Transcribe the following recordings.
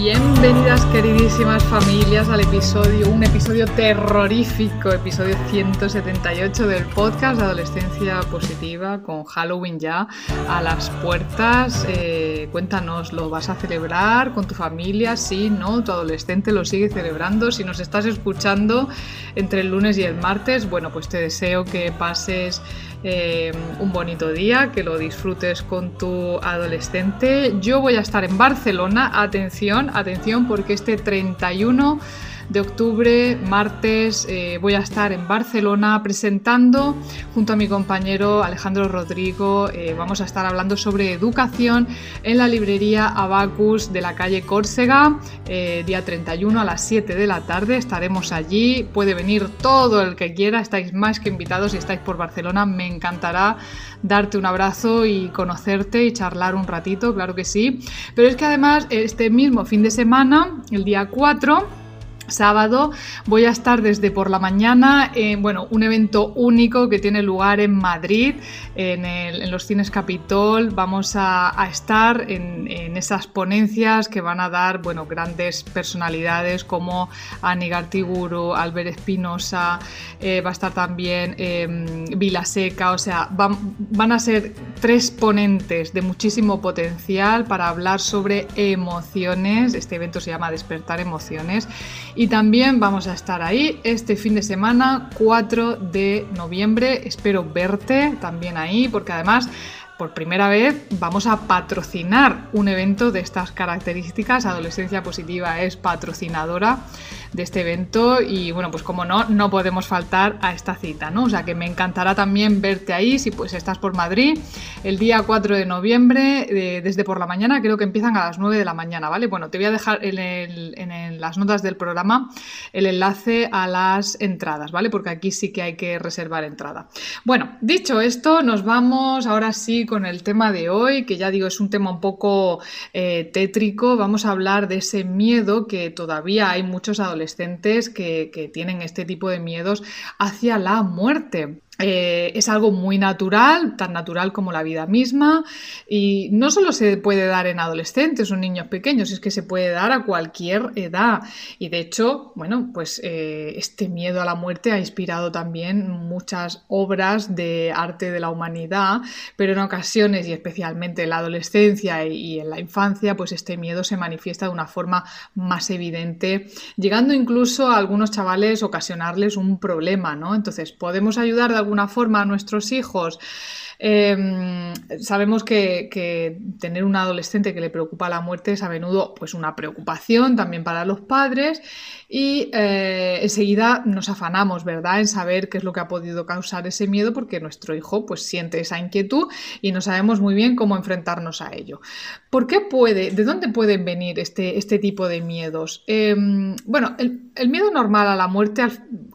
Bienvenidas queridísimas familias al episodio, un episodio terrorífico, episodio 178 del podcast de Adolescencia Positiva con Halloween ya a las puertas. Eh, cuéntanos, ¿lo vas a celebrar con tu familia? Sí, no, tu adolescente lo sigue celebrando. Si nos estás escuchando entre el lunes y el martes, bueno, pues te deseo que pases eh, un bonito día, que lo disfrutes con tu adolescente. Yo voy a estar en Barcelona, atención, atención, porque este 31 de octubre, martes, eh, voy a estar en Barcelona presentando junto a mi compañero Alejandro Rodrigo. Eh, vamos a estar hablando sobre educación en la librería Abacus de la calle Córcega, eh, día 31 a las 7 de la tarde. Estaremos allí. Puede venir todo el que quiera. Estáis más que invitados si estáis por Barcelona. Me encantará darte un abrazo y conocerte y charlar un ratito, claro que sí. Pero es que además este mismo fin de semana, el día 4, sábado voy a estar desde por la mañana en bueno, un evento único que tiene lugar en Madrid, en, los cines Capitol. Vamos a, estar en, esas ponencias que van a dar bueno, grandes personalidades como Ani Gartiguru, Albert Espinosa, eh, va a estar también eh, Vila Seca, o sea, van a ser tres ponentes de muchísimo potencial para hablar sobre emociones. Este evento se llama Despertar Emociones y también vamos a estar ahí este fin de semana, 4 de noviembre. Espero verte también ahí, porque además por primera vez vamos a patrocinar un evento de estas características. Adolescencia Positiva es patrocinadora de este evento y bueno, pues como no, no podemos faltar a esta cita, ¿no? O sea que me encantará también verte ahí si pues estás por Madrid el día 4 de noviembre, desde por la mañana, creo que empiezan a las 9 de la mañana, ¿vale? Bueno, te voy a dejar en las notas del programa el enlace a las entradas, ¿vale? Porque aquí sí que hay que reservar entrada. Bueno, dicho esto, nos vamos ahora sí con el tema de hoy, que ya digo es un tema un poco eh, tétrico, vamos a hablar de ese miedo que todavía hay muchos adolescentes que, que tienen este tipo de miedos hacia la muerte. Eh, es algo muy natural, tan natural como la vida misma, y no solo se puede dar en adolescentes o niños pequeños, es que se puede dar a cualquier edad. Y de hecho, bueno, pues eh, este miedo a la muerte ha inspirado también muchas obras de arte de la humanidad, pero en ocasiones, y especialmente en la adolescencia y en la infancia, pues este miedo se manifiesta de una forma más evidente, llegando incluso a algunos chavales ocasionarles un problema, ¿no? Entonces, podemos ayudar de forma a nuestros hijos Em, sabemos que, tener un adolescente que le preocupa la muerte es a menudo pues, una preocupación también para los padres y eh, enseguida nos afanamos, ¿verdad?, en saber qué es lo que ha podido causar ese miedo porque nuestro hijo pues, siente esa inquietud y no sabemos muy bien cómo enfrentarnos a ello. ¿Por qué puede, de dónde pueden venir este, este tipo de miedos? Em, bueno, el, miedo normal a la muerte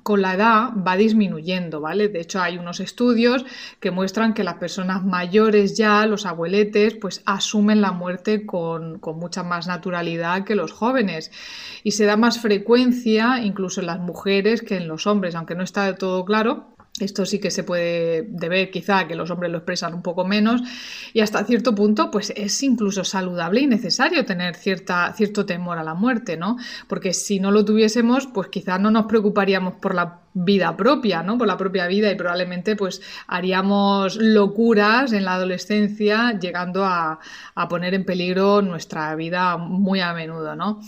con la edad va disminuyendo, ¿vale? De hecho, hay unos estudios que muestran que la personas mayores ya, los abueletes, pues asumen la muerte con, con, mucha más naturalidad que los jóvenes. Y se da más frecuencia incluso en las mujeres que en los hombres, aunque no está de todo claro. Esto sí que se puede deber quizá que los hombres lo expresan un poco menos y hasta cierto punto pues es incluso saludable y necesario tener cierta, cierto temor a la muerte, ¿no? Porque si no lo tuviésemos pues quizá no nos preocuparíamos por la vida propia, ¿no? Por la propia vida y probablemente pues haríamos locuras en la adolescencia llegando a, poner en peligro nuestra vida muy a menudo, ¿no?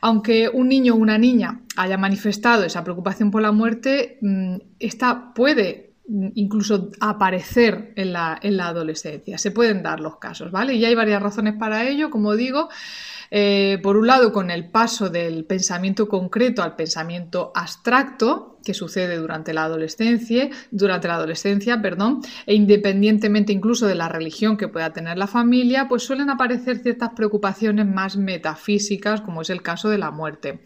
Aunque un niño o una niña haya manifestado esa preocupación por la muerte, mm, esta puede incluso aparecer en la, en la adolescencia. Se pueden dar los casos, ¿vale? Y hay varias razones para ello, como digo. Eh, por un lado, con el paso del pensamiento concreto al pensamiento abstracto, que sucede durante la adolescencia, durante la adolescencia, perdón, e independientemente incluso de la religión que pueda tener la familia, pues suelen aparecer ciertas preocupaciones más metafísicas, como es el caso de la muerte.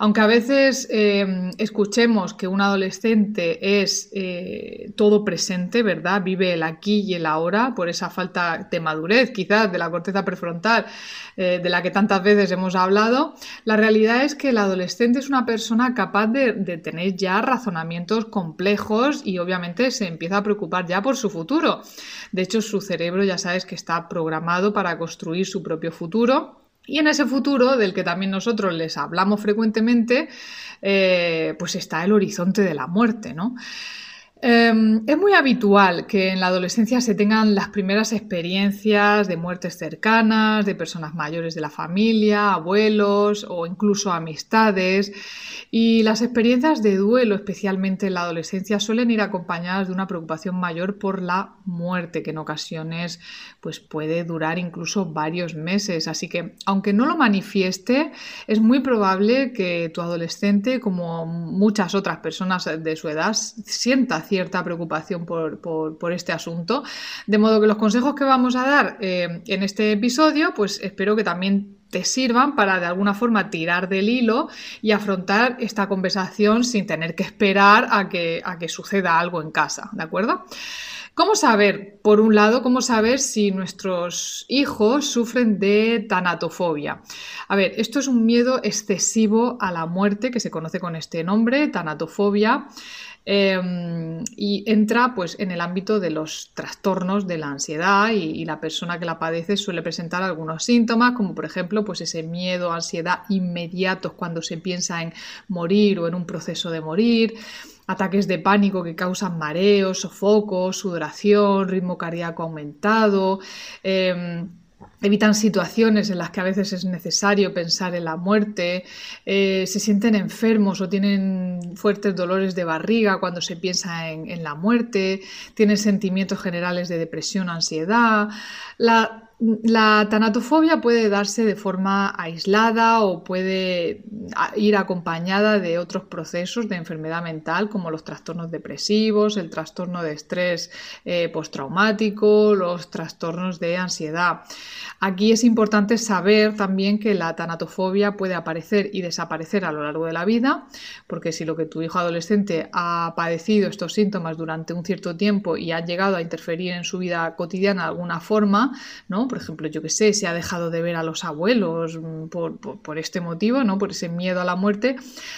Aunque a veces eh, escuchemos que un adolescente es eh, todo presente, ¿verdad? Vive el aquí y el ahora por esa falta de madurez, quizás de la corteza prefrontal, eh, de la que tantas veces hemos hablado, la realidad es que el adolescente es una persona capaz de, de tener ya razonamientos complejos y obviamente se empieza a preocupar ya por su futuro. De hecho, su cerebro ya sabes que está programado para construir su propio futuro y en ese futuro, del que también nosotros les hablamos frecuentemente, eh, pues está el horizonte de la muerte, ¿no? Em, es muy habitual que en la adolescencia se tengan las primeras experiencias de muertes cercanas, de personas mayores de la familia, abuelos o incluso amistades. Y las experiencias de duelo, especialmente en la adolescencia, suelen ir acompañadas de una preocupación mayor por la muerte, que en ocasiones pues, puede durar incluso varios meses. Así que, aunque no lo manifieste, es muy probable que tu adolescente, como muchas otras personas de su edad, sienta cierta preocupación por, este asunto. De modo que los consejos que vamos a dar eh, en este episodio, pues espero que también te sirvan para de alguna forma tirar del hilo y afrontar esta conversación sin tener que esperar a que, a que suceda algo en casa, ¿de acuerdo? ¿Cómo saber, por un lado, cómo saber si nuestros hijos sufren de tanatofobia? A ver, esto es un miedo excesivo a la muerte que se conoce con este nombre, tanatofobia. Em, y entra pues, en el ámbito de los trastornos de la ansiedad y, la persona que la padece suele presentar algunos síntomas, como por ejemplo pues, ese miedo, ansiedad inmediatos cuando se piensa en morir o en un proceso de morir ataques de pánico que causan mareos, sofocos, sudoración, ritmo cardíaco aumentado. Em, evitan situaciones en las que a veces es necesario pensar en la muerte, eh, se sienten enfermos o tienen fuertes dolores de barriga cuando se piensa en, en la muerte, tienen sentimientos generales de depresión, ansiedad. La la tanatofobia puede darse de forma aislada o puede ir acompañada de otros procesos de enfermedad mental como los trastornos depresivos, el trastorno de estrés eh, postraumático, los trastornos de ansiedad. Aquí es importante saber también que la tanatofobia puede aparecer y desaparecer a lo largo de la vida, porque si lo que tu hijo adolescente ha padecido estos síntomas durante un cierto tiempo y ha llegado a interferir en su vida cotidiana de alguna forma, ¿no? Por ejemplo, yo que sé, se ha dejado de ver a los abuelos mm, por, este motivo, ¿no? Por ese miedo a la muerte.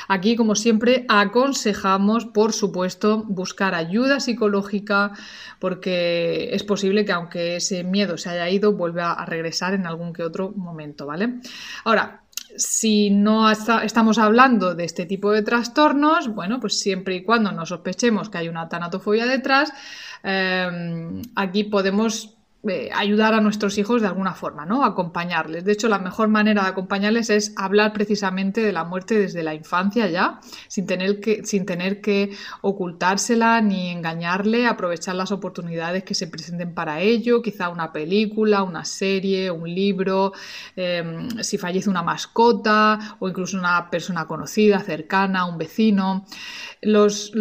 Aquí, como siempre, aconsejamos, por supuesto, buscar ayuda psicológica, porque es posible que aunque ese miedo se haya ido, vuelva a regresar en algún que otro momento, ¿vale? Ahora, si no estamos hablando de este tipo de trastornos, bueno, pues siempre y cuando no sospechemos que hay una tanatofobia detrás, eh, aquí podemos eh, ayudar a nuestros hijos de alguna forma, ¿no? Acompañarles. De hecho, la mejor manera de acompañarles es hablar precisamente de la muerte desde la infancia ya, sin tener que, sin tener que ocultársela ni engañarle, aprovechar las oportunidades que se presenten para ello, quizá una película, una serie, un libro, em, si fallece una mascota o incluso una persona conocida, cercana, un vecino. Los,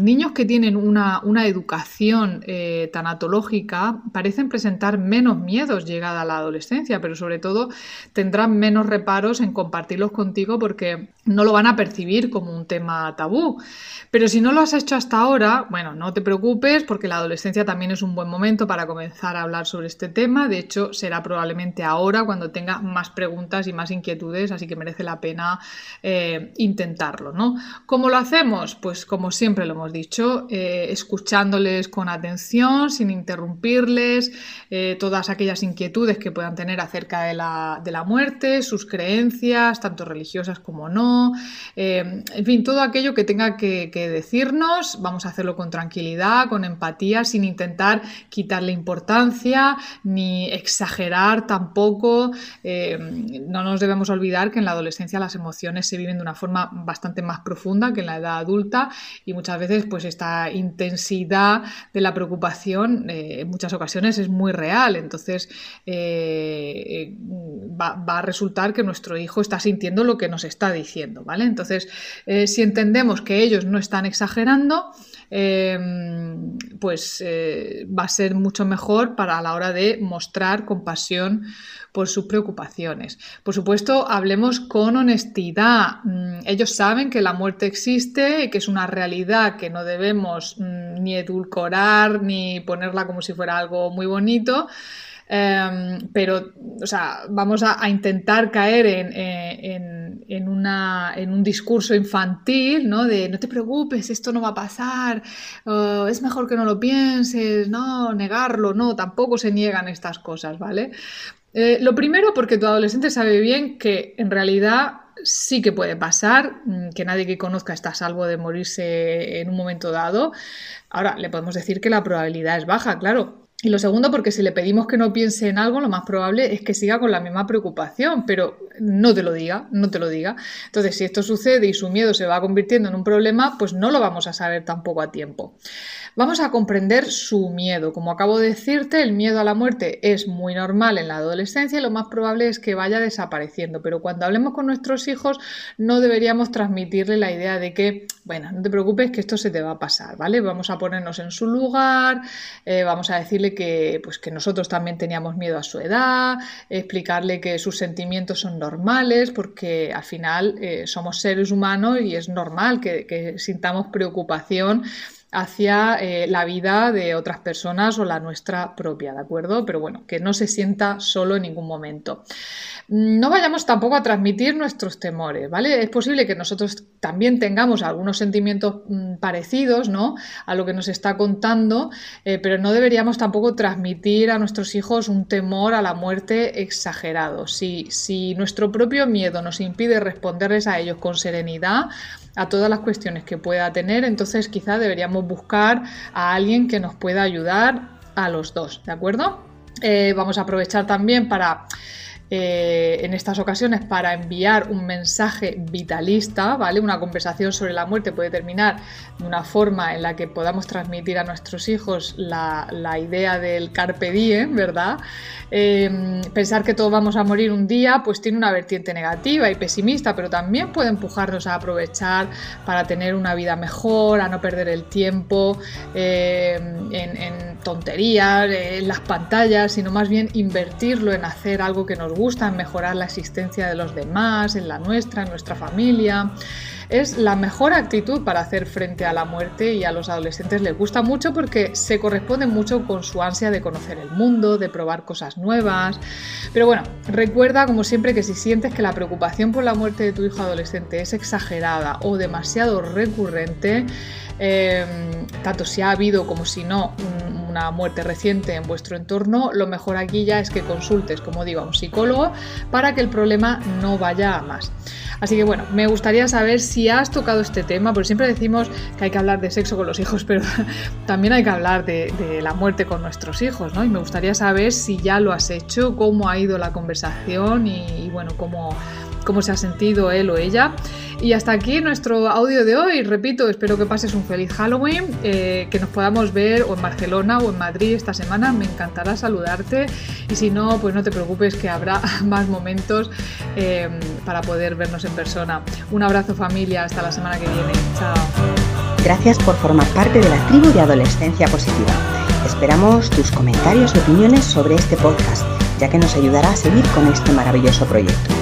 niños que tienen una, educación eh, tanatológica parecen presentar menos miedos llegada a la adolescencia, pero sobre todo tendrán menos reparos en compartirlos contigo porque no lo van a percibir como un tema tabú. Pero si no lo has hecho hasta ahora, bueno, no te preocupes porque la adolescencia también es un buen momento para comenzar a hablar sobre este tema. De hecho, será probablemente ahora cuando tenga más preguntas y más inquietudes, así que merece la pena eh, intentarlo, ¿no? ¿Cómo lo hacemos? Pues como siempre lo hemos dicho, eh, escuchándoles con atención, sin interrumpirles, eh, todas aquellas inquietudes que puedan tener acerca de la, muerte, sus creencias, tanto religiosas como no, eh, en fin, todo aquello que tenga que, decirnos, vamos a hacerlo con tranquilidad, con empatía, sin intentar quitarle importancia ni exagerar tampoco. no nos debemos olvidar que en la adolescencia las emociones se viven de una forma bastante más profunda que en la edad adulta y muchas veces pues esta intensidad de la preocupación eh, en muchas ocasiones es muy real. Entonces eh, va, a resultar que nuestro hijo está sintiendo lo que nos está diciendo, ¿vale? Entonces, si entendemos que ellos no están exagerando, pues eh, va a ser mucho mejor para la hora de mostrar compasión por sus preocupaciones. Por supuesto, hablemos con honestidad. Mm, ellos saben que la muerte existe y que es una realidad que no debemos mm, ni edulcorar ni ponerla como si fuera algo muy bonito. Em, pero, o sea, vamos a, intentar caer eh, en, una, en, un discurso infantil, ¿no? De no te preocupes, esto no va a pasar, es mejor que no lo pienses, no, negarlo, no, tampoco se niegan estas cosas, ¿vale? Eh, lo primero, porque tu adolescente sabe bien que en realidad sí que puede pasar, mm, que nadie que conozca está a salvo de morirse en un momento dado. Ahora, le podemos decir que la probabilidad es baja, claro, y lo segundo, porque si le pedimos que no piense en algo, lo más probable es que siga con la misma preocupación, pero no te lo diga, no te lo diga. Entonces, si esto sucede y su miedo se va convirtiendo en un problema, pues no lo vamos a saber tampoco a tiempo. Vamos a comprender su miedo. Como acabo de decirte, el miedo a la muerte es muy normal en la adolescencia y lo más probable es que vaya desapareciendo. Pero cuando hablemos con nuestros hijos, no deberíamos transmitirle la idea de que, bueno, no te preocupes que esto se te va a pasar, ¿vale? Vamos a ponernos en su lugar, eh, vamos a decirle que, pues, que nosotros también teníamos miedo a su edad, explicarle que sus sentimientos son normales, porque al final eh, somos seres humanos y es normal que, que sintamos preocupación hacia eh, la vida de otras personas o la nuestra propia, ¿de acuerdo? Pero bueno, que no se sienta solo en ningún momento. No vayamos tampoco a transmitir nuestros temores, ¿vale? Es posible que nosotros también tengamos algunos sentimientos mm, parecidos, ¿no? A lo que nos está contando, eh, pero no deberíamos tampoco transmitir a nuestros hijos un temor a la muerte exagerado. Si, si nuestro propio miedo nos impide responderles a ellos con serenidad, a todas las cuestiones que pueda tener, entonces quizá deberíamos buscar a alguien que nos pueda ayudar a los dos, ¿de acuerdo? Eh, vamos a aprovechar también para eh, en estas ocasiones para enviar un mensaje vitalista, ¿vale? Una conversación sobre la muerte puede terminar de una forma en la que podamos transmitir a nuestros hijos la, idea del carpe diem, ¿verdad? Em, pensar que todos vamos a morir un día, pues tiene una vertiente negativa y pesimista, pero también puede empujarnos a aprovechar para tener una vida mejor, a no perder el tiempo em, en, tonterías, en las pantallas, sino más bien invertirlo en hacer algo que nos gusta gusta, en mejorar la existencia de los demás, en la nuestra, en nuestra familia. Es la mejor actitud para hacer frente a la muerte y a los adolescentes les gusta mucho porque se corresponde mucho con su ansia de conocer el mundo, de probar cosas nuevas. Pero bueno, recuerda como siempre que si sientes que la preocupación por la muerte de tu hijo adolescente es exagerada o demasiado recurrente, eh, tanto si ha habido como si no una muerte reciente en vuestro entorno, lo mejor aquí ya es que consultes, como digo, a un psicólogo para que el problema no vaya a más. Así que bueno, me gustaría saber si has tocado este tema, porque siempre decimos que hay que hablar de sexo con los hijos, pero también hay que hablar de, la muerte con nuestros hijos, ¿no? Y me gustaría saber si ya lo has hecho, cómo ha ido la conversación y bueno, cómo cómo se ha sentido él o ella. Y hasta aquí nuestro audio de hoy. Repito, espero que pases un feliz Halloween, eh, que nos podamos ver o en Barcelona o en Madrid esta semana. Me encantará saludarte y si no, pues no te preocupes que habrá más momentos eh, para poder vernos en persona. Un abrazo familia, hasta la semana que viene. Chao. Gracias por formar parte de la tribu de Adolescencia Positiva. Esperamos tus comentarios y opiniones sobre este podcast, ya que nos ayudará a seguir con este maravilloso proyecto.